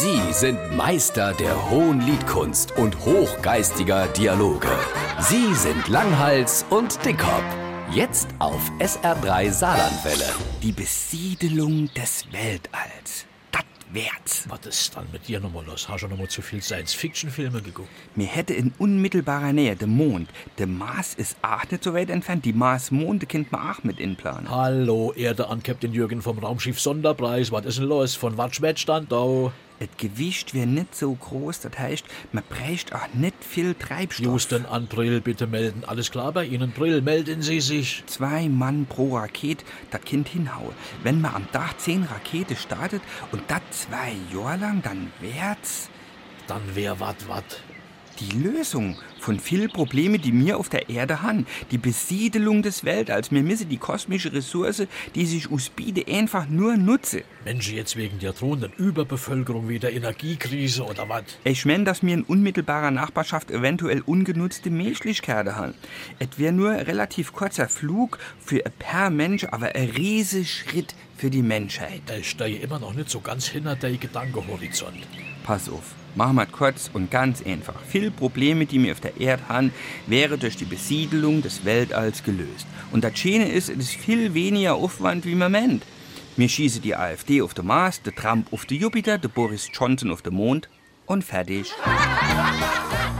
Sie sind Meister der hohen Liedkunst und hochgeistiger Dialoge. Sie sind Langhals und Dickhop. Jetzt auf SR3 Saarlandwelle. Die Besiedelung des Weltalls. Das wär's. Was ist dann mit dir nochmal los? Hast du nochmal zu viel Science-Fiction-Filme geguckt? Mir hätte in unmittelbarer Nähe der Mond. Der Mars ist auch nicht so weit entfernt. Die Mars-Monde kennt man auch mit inplanen. Hallo, Erde an Captain Jürgen vom Raumschiff Sonderpreis. Was ist denn los? Von was schwätzt dann da? Das Gewicht wäre nicht so groß, das heißt, man bräuchte auch nicht viel Treibstoff. Houston an Brill, bitte melden. Alles klar bei Ihnen, Brill, melden Sie sich. Zwei Mann pro Rakete, das Kind hinhauen. Wenn man am Tag zehn Rakete startet und das zwei Jahre lang, dann wär's Dann wär wat wat. Die Lösung von vielen Problemen, die mir auf der Erde haben. Die Besiedelung des Weltalls. Wir müssen die kosmische Ressource, die sich uns bietet, einfach nur nutzen. Menschen jetzt wegen der drohenden Überbevölkerung wie der Energiekrise oder was? Ich mein, dass mir in unmittelbarer Nachbarschaft eventuell ungenutzte Menschlichkeiten haben. Es wäre nur ein relativ kurzer Flug für ein paar Mensch, aber ein riesiger Schritt für die Menschheit. Ich stehe immer noch nicht so ganz hinter der Gedankenhorizont. Pass auf, machen wir kurz und ganz einfach. Viele Probleme, die wir auf der Erde haben, wären durch die Besiedelung des Weltalls gelöst. Und das Schöne ist, es ist viel weniger Aufwand, wie man meint. Wir schießen die AfD auf den Mars, der Trump auf den Jupiter, der Boris Johnson auf den Mond und fertig.